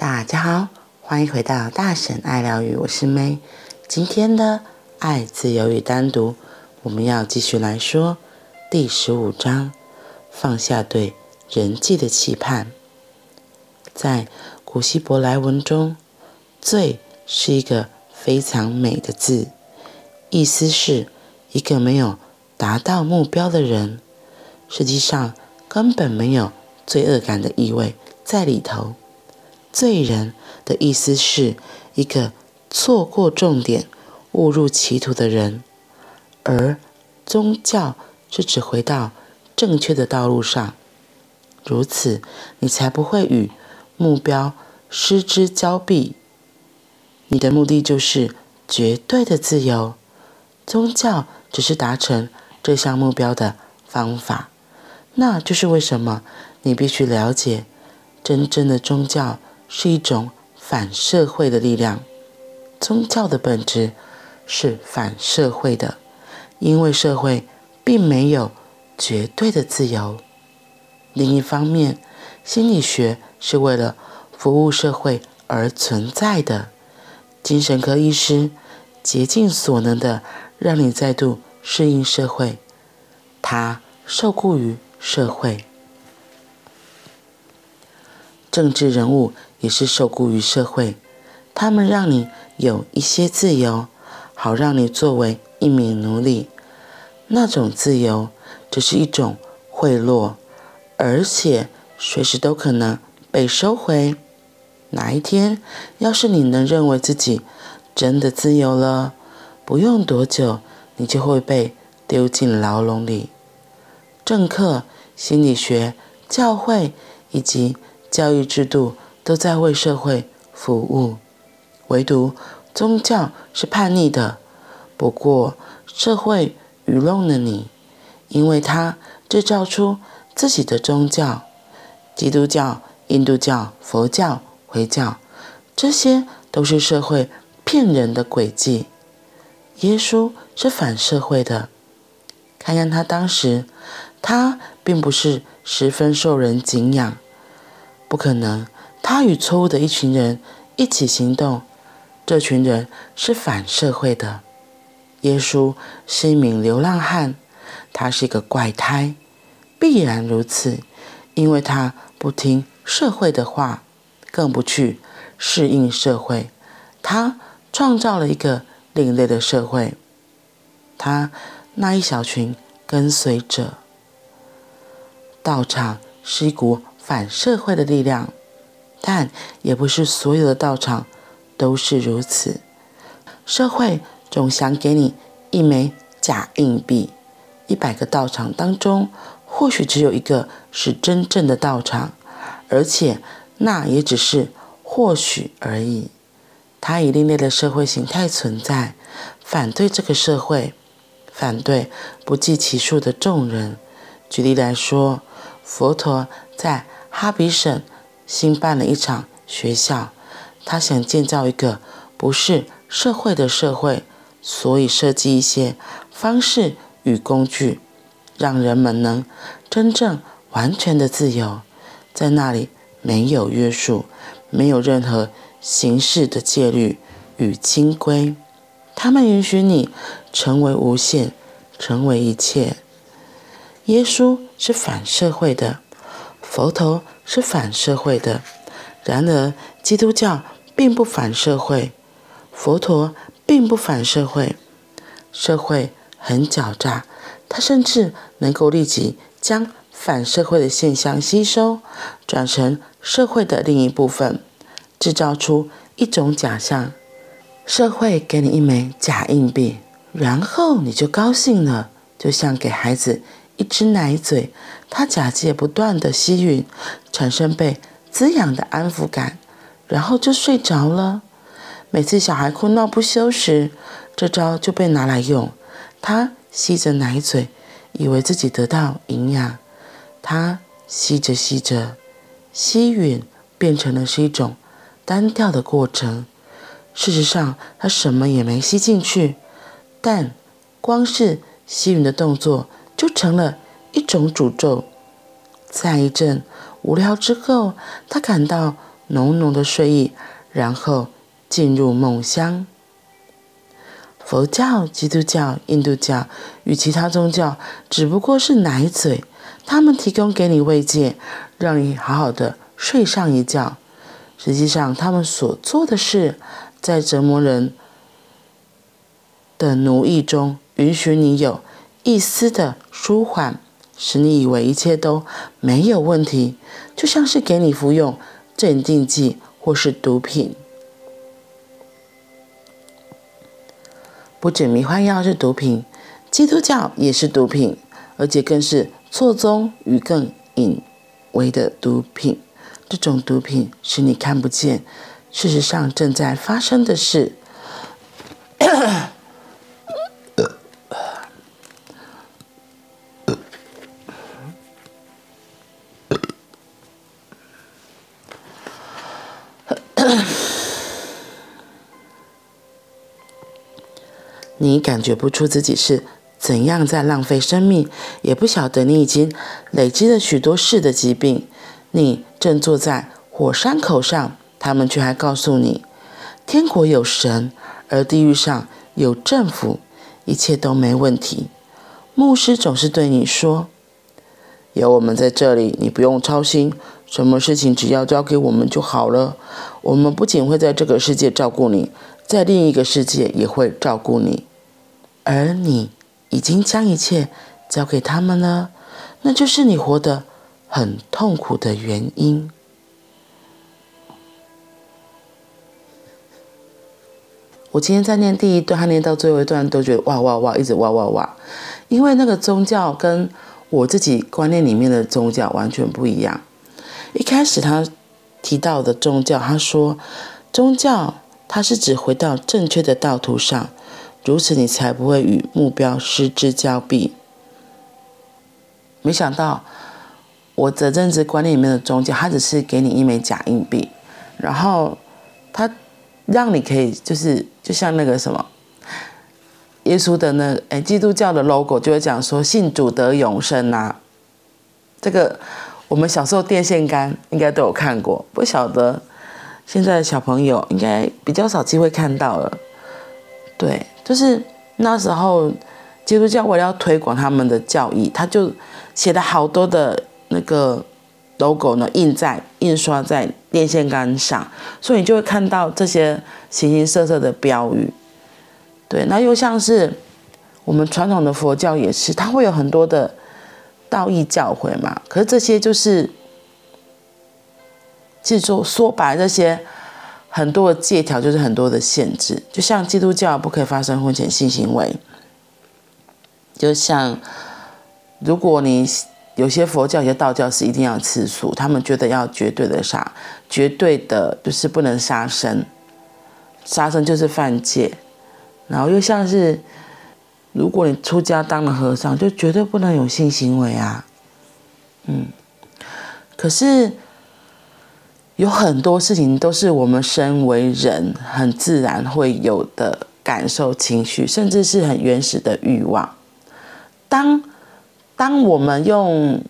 大家好，欢迎回到大神爱疗愈，我是 May。今天的爱、自由与单独，我们要继续来说第十五章：放下对人际的期盼。在古希伯来文中，“罪”是一个非常美的字，意思是一个没有达到目标的人，实际上根本没有罪恶感的意味在里头。罪人的意思是一个错过重点、误入歧途的人，而宗教是指回到正确的道路上，如此你才不会与目标失之交臂。你的目的就是绝对的自由，宗教只是达成这项目标的方法。那就是为什么你必须了解真正的宗教。是一种反社会的力量。宗教的本质是反社会的，因为社会并没有绝对的自由。另一方面，心理学是为了服务社会而存在的。精神科医师竭尽所能的让你再度适应社会，他受雇于社会。政治人物。也是受雇于社会，他们让你有一些自由，好让你作为一名奴隶。那种自由只是一种贿赂，而且随时都可能被收回。哪一天，要是你能认为自己真的自由了，不用多久，你就会被丢进牢笼里。政客、心理学、教会以及教育制度。都在为社会服务，唯独宗教是叛逆的。不过，社会愚弄了你，因为它制造出自己的宗教：基督教、印度教、佛教、回教，这些都是社会骗人的诡计。耶稣是反社会的，看看他当时，他并不是十分受人敬仰，不可能。他与错误的一群人一起行动，这群人是反社会的。耶稣是一名流浪汉，他是一个怪胎，必然如此，因为他不听社会的话，更不去适应社会。他创造了一个另类的社会，他那一小群跟随者。道场是一股反社会的力量。但也不是所有的道场都是如此。社会总想给你一枚假硬币，一百个道场当中，或许只有一个是真正的道场，而且那也只是或许而已。它以另类的社会形态存在，反对这个社会，反对不计其数的众人。举例来说，佛陀在哈比省。新办了一场学校，他想建造一个不是社会的社会，所以设计一些方式与工具，让人们能真正完全的自由，在那里没有约束，没有任何形式的戒律与清规，他们允许你成为无限，成为一切。耶稣是反社会的。佛陀是反社会的，然而基督教并不反社会，佛陀并不反社会。社会很狡诈，它甚至能够立即将反社会的现象吸收，转成社会的另一部分，制造出一种假象。社会给你一枚假硬币，然后你就高兴了，就像给孩子。一只奶嘴，他假借不断的吸吮，产生被滋养的安抚感，然后就睡着了。每次小孩哭闹不休时，这招就被拿来用。他吸着奶嘴，以为自己得到营养。他吸着吸着，吸吮变成了是一种单调的过程。事实上，他什么也没吸进去，但光是吸吮的动作。就成了一种诅咒。在一阵无聊之后，他感到浓浓的睡意，然后进入梦乡。佛教、基督教、印度教与其他宗教只不过是奶嘴，他们提供给你慰藉，让你好好的睡上一觉。实际上，他们所做的事，在折磨人的奴役中，允许你有一丝的舒缓，使你以为一切都没有问题，就像是给你服用镇定剂或是毒品。不止迷幻药是毒品，基督教也是毒品，而且更是错综与更隐微的毒品。这种毒品是你看不见，事实上正在发生的事。你感觉不出自己是怎样在浪费生命，也不晓得你已经累积了许多事的疾病。你正坐在火山口上，他们却还告诉你，天国有神，而地狱上有政府，一切都没问题。牧师总是对你说：“有我们在这里，你不用操心，什么事情只要交给我们就好了。我们不仅会在这个世界照顾你，在另一个世界也会照顾你。而你已经将一切交给他们了，那就是你活得。”很痛苦的原因。我今天在念第一段，还念到最后一段，都觉得哇哇哇，一直哇哇哇。因为那个宗教跟我自己观念里面的宗教完全不一样。一开始他提到的宗教，他说宗教它是指回到正确的道途上，如此你才不会与目标失之交臂。没想到。我的认知观念里面的宗教，它只是给你一枚假硬币，然后它让你可以就是就像那个什么，耶稣的那个哎，基督教的 logo 就会讲说信主得永生呐。这个我们小时候电线杆应该都有看过，不晓得现在的小朋友应该比较少机会看到了。对，就是那时候基督教为了要推广他们的教义，他就写了好多的。那个 logo 呢，印在印刷在电线杆上，所以你就会看到这些形形色色的标语。对，那又像是我们传统的佛教也是，它会有很多的道义教诲嘛。可是这些就是，记住说白这些很多的戒条，就是很多的限制。就像基督教不可以发生婚前性行为，就像如果你。有些佛教、有些道教是一定要吃素，他们觉得要绝对的杀，绝对的就是不能杀生，杀生就是犯戒。然后又像是，如果你出家当了和尚，就绝对不能有性行为啊。嗯，可是有很多事情都是我们身为人很自然会有的感受、情绪，甚至是很原始的欲望。当当我们用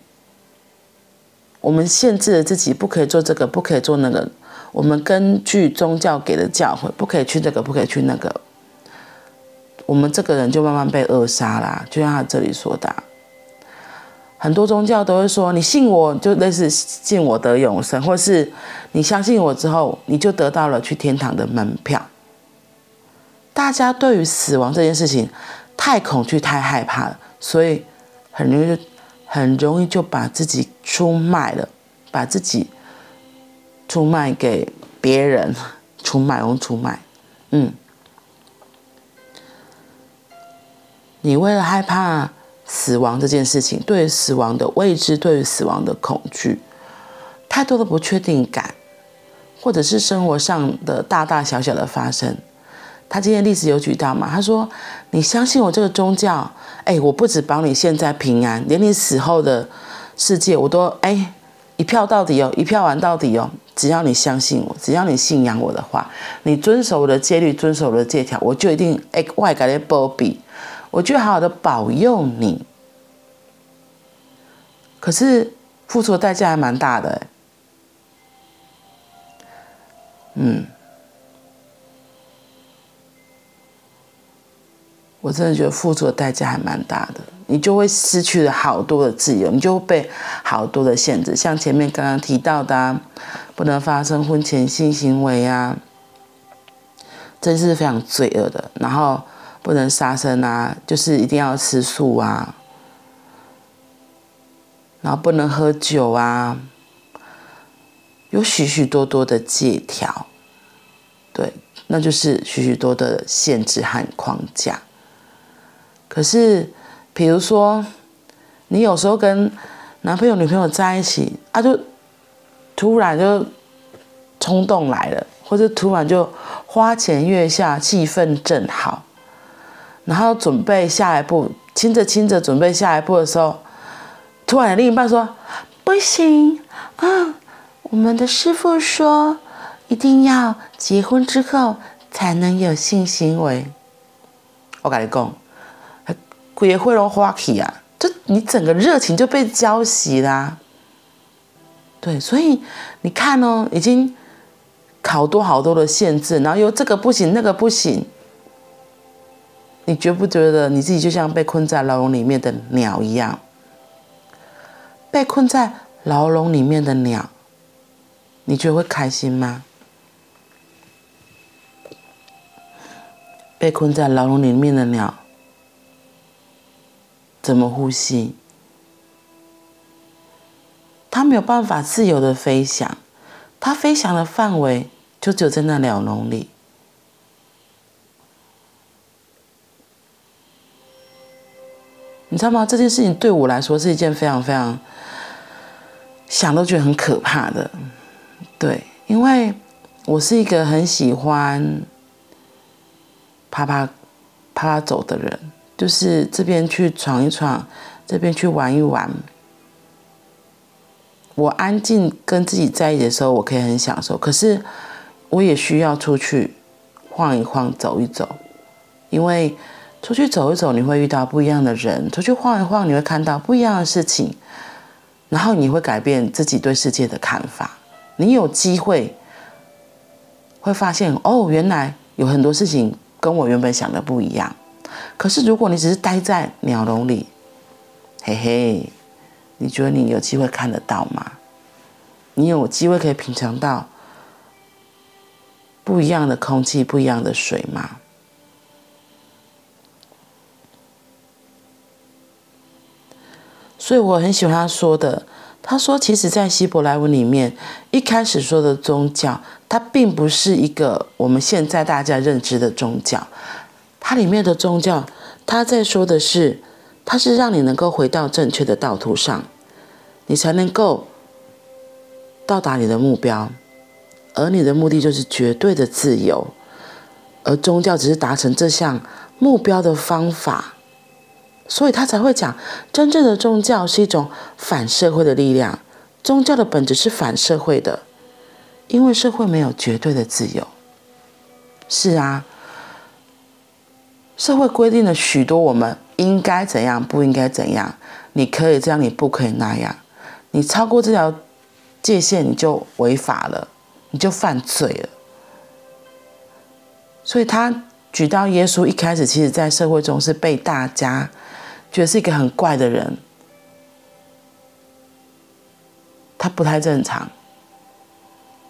我们限制了自己，不可以做这个，不可以做那个。我们根据宗教给的教诲，不可以去这个，不可以去那个。我们这个人就慢慢被扼杀了。就像他这里说的，很多宗教都会说：你信我，就类似信我得永生，或是你相信我之后，你就得到了去天堂的门票。大家对于死亡这件事情太恐惧、太害怕了，所以。很容易很容易就把自己出卖了，把自己出卖给别人，出卖，用出卖，嗯。你为了害怕死亡这件事情，对于死亡的未知，对于死亡的恐惧，太多的不确定感，或者是生活上的大大小小的发生。他今天例子有举到嘛？他说：“你相信我这个宗教，哎，我不止保你现在平安，连你死后的世界我都哎一票到底哦，一票玩到底哦。只要你相信我，只要你信仰我的话，你遵守我的戒律，遵守我的戒条，我就一定哎外改的保庇，我就好好的保佑你。可是付出的代价还蛮大的。嗯，我真的觉得付出的代价还蛮大的，你就会失去了好多的自由，你就会被好多的限制，像前面刚刚提到的，不能发生婚前性行为啊，真是非常罪恶的。然后不能杀生啊，就是一定要吃素啊。然后不能喝酒啊，有许许多多的借条，对，那就是许许多多的限制和框架。可是，比如说，你有时候跟男朋友、女朋友在一起，啊，就突然就冲动来了，或者突然就花前月下，气氛正好，然后准备下一步，亲着亲着准备下一步的时候。突然，另一半说：“不行啊，我们的师傅说，一定要结婚之后才能有性行为。”我跟你讲，鬼会拢花气啊，就你整个热情就被浇熄啦。对，所以你看哦，已经好多好多的限制，然后又这个不行，那个不行，你觉不觉得你自己就像被困在牢笼里面的鸟一样？被困在牢笼里面的鸟，你觉得会开心吗？被困在牢笼里面的鸟，怎么呼吸？它没有办法自由的飞翔，它飞翔的范围就只有在那鸟笼里。你知道吗？这件事情对我来说是一件非常非常。想都觉得很可怕的，对，因为我是一个很喜欢趴趴趴趴走的人，就是这边去闯一闯，这边去玩一玩。我安静跟自己在一起的时候，我可以很享受，可是我也需要出去晃一晃，走一走，因为出去走一走，你会遇到不一样的人；出去晃一晃，你会看到不一样的事情。然后你会改变自己对世界的看法，你有机会会发现哦，原来有很多事情跟我原本想的不一样。可是如果你只是待在鸟笼里，嘿嘿，你觉得你有机会看得到吗？你有机会可以品尝到不一样的空气、不一样的水吗？所以我很喜欢他说的。他说，其实，在希伯来文里面，一开始说的宗教，它并不是一个我们现在大家认知的宗教。它里面的宗教，他在说的是，它是让你能够回到正确的道途上，你才能够到达你的目标。而你的目的就是绝对的自由，而宗教只是达成这项目标的方法。所以他才会讲，真正的宗教是一种反社会的力量。宗教的本质是反社会的，因为社会没有绝对的自由。是啊，社会规定了许多我们应该怎样，不应该怎样。你可以这样，你不可以那样。你超过这条界限，你就违法了，你就犯罪了。所以他举到耶稣一开始，其实在社会中是被大家。觉得是一个很怪的人，他不太正常，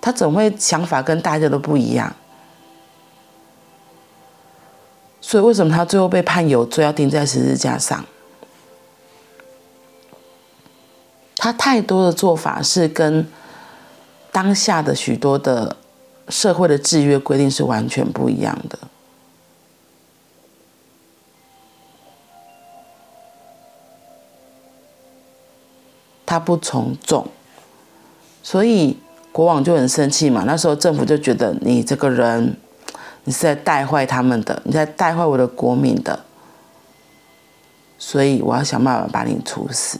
他总会想法跟大家都不一样，所以为什么他最后被判有罪，要钉在十字架上？他太多的做法是跟当下的许多的社会的制约规定是完全不一样的。他不从众，所以国王就很生气嘛。那时候政府就觉得你这个人，你是在带坏他们的，你在带坏我的国民的，所以我要想办法把你处死。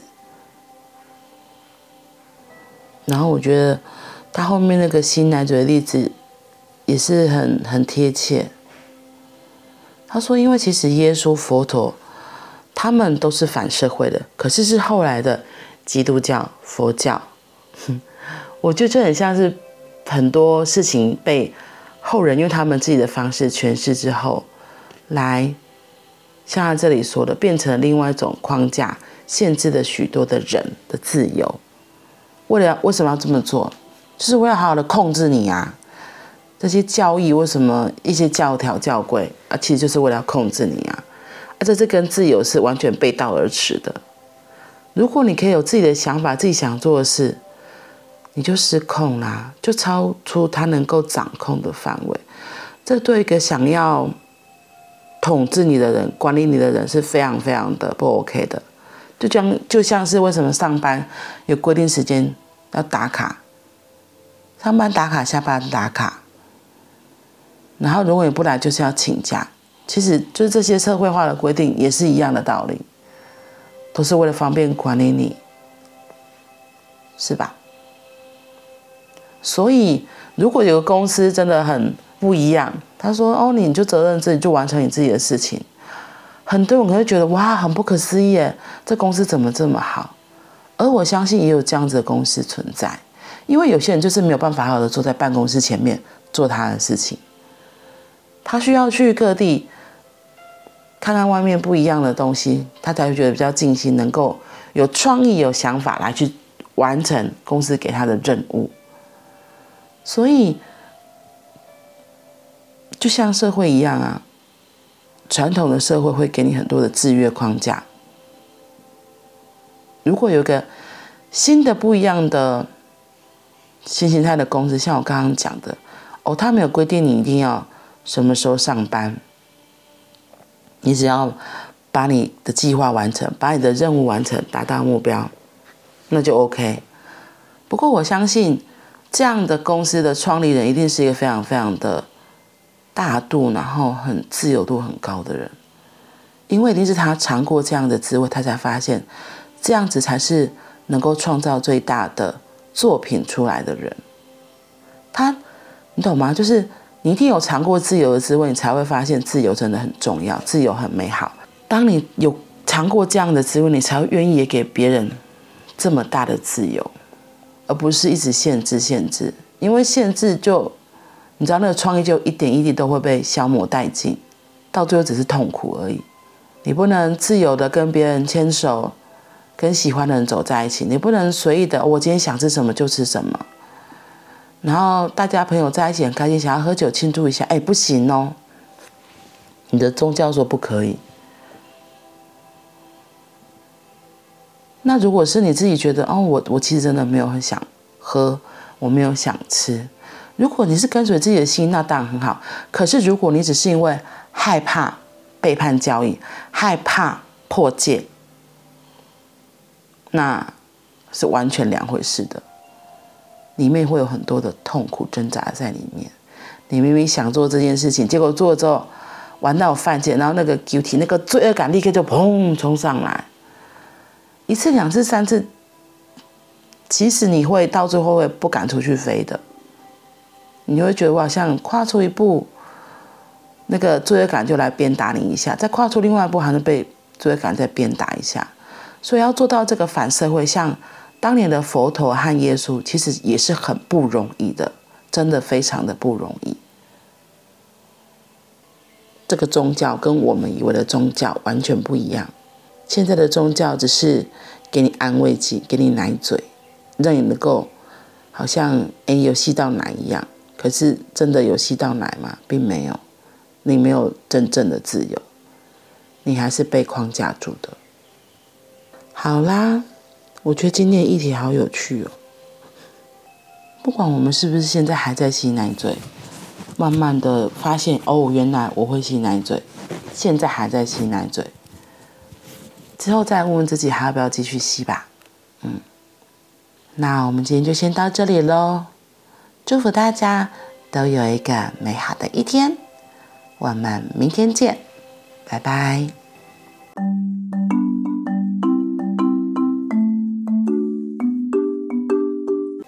然后我觉得他后面那个新奶嘴的例子也是很很贴切。他说，因为其实耶稣、佛陀他们都是反社会的，可是是后来的。基督教、佛教，我觉得这很像是很多事情被后人用他们自己的方式诠释之后，来像他这里说的，变成另外一种框架，限制了许多的人的自由。为了为什么要这么做？就是为了好好的控制你啊！这些教义为什么一些教条教规啊，其实就是为了要控制你啊！而且这跟自由是完全背道而驰的。如果你可以有自己的想法，自己想做的事，你就失控啦，就超出他能够掌控的范围。这对一个想要统治你的人、管理你的人是非常非常的不 OK 的。就像就像是为什么上班有规定时间要打卡，上班打卡，下班打卡，然后如果你不来就是要请假。其实就是这些社会化的规定也是一样的道理。都是为了方便管理你，是吧？所以，如果有个公司真的很不一样，他说：“哦，你就责任自己，就完成你自己的事情。”很多人可能会觉得：“哇，很不可思议耶，这公司怎么这么好？”而我相信也有这样子的公司存在，因为有些人就是没有办法好的坐在办公室前面做他的事情，他需要去各地。看看外面不一样的东西，他才会觉得比较尽心，能够有创意、有想法来去完成公司给他的任务。所以，就像社会一样啊，传统的社会会给你很多的制约框架。如果有个新的、不一样的新形态的公司，像我刚刚讲的，哦，他没有规定你一定要什么时候上班。你只要把你的计划完成，把你的任务完成，达到目标，那就 OK。不过我相信，这样的公司的创立人一定是一个非常非常的大度，然后很自由度很高的人，因为一定是他尝过这样的滋味，他才发现这样子才是能够创造最大的作品出来的人。他，你懂吗？就是。你一定有尝过自由的滋味，你才会发现自由真的很重要，自由很美好。当你有尝过这样的滋味，你才会愿意也给别人这么大的自由，而不是一直限制、限制。因为限制就，你知道那个创意就一点一滴都会被消磨殆尽，到最后只是痛苦而已。你不能自由的跟别人牵手，跟喜欢的人走在一起，你不能随意的，我今天想吃什么就吃什么。然后大家朋友在一起很开心，想要喝酒庆祝一下，哎，不行哦。你的宗教说不可以。那如果是你自己觉得，哦，我我其实真的没有很想喝，我没有想吃。如果你是跟随自己的心，那当然很好。可是如果你只是因为害怕背叛交易，害怕破戒，那是完全两回事的。里面会有很多的痛苦挣扎在里面。你明明想做这件事情，结果做了之后玩到犯贱，然后那个 guilty 那个罪恶感立刻就砰冲上来。一次、两次、三次，其实你会到最后会不敢出去飞的。你会觉得我好像跨出一步，那个罪恶感就来鞭打你一下；再跨出另外一步，还能被罪恶感再鞭打一下。所以要做到这个反社会，像。当年的佛陀和耶稣其实也是很不容易的，真的非常的不容易。这个宗教跟我们以为的宗教完全不一样。现在的宗教只是给你安慰剂，给你奶嘴，让你能够好像诶有吸到奶一样。可是真的有吸到奶吗？并没有，你没有真正的自由，你还是被框架住的。好啦。我觉得今天的议题好有趣哦！不管我们是不是现在还在吸奶嘴，慢慢的发现哦，原来我会吸奶嘴，现在还在吸奶嘴，之后再问问自己还要不要继续吸吧。嗯，那我们今天就先到这里喽，祝福大家都有一个美好的一天，我们明天见，拜拜。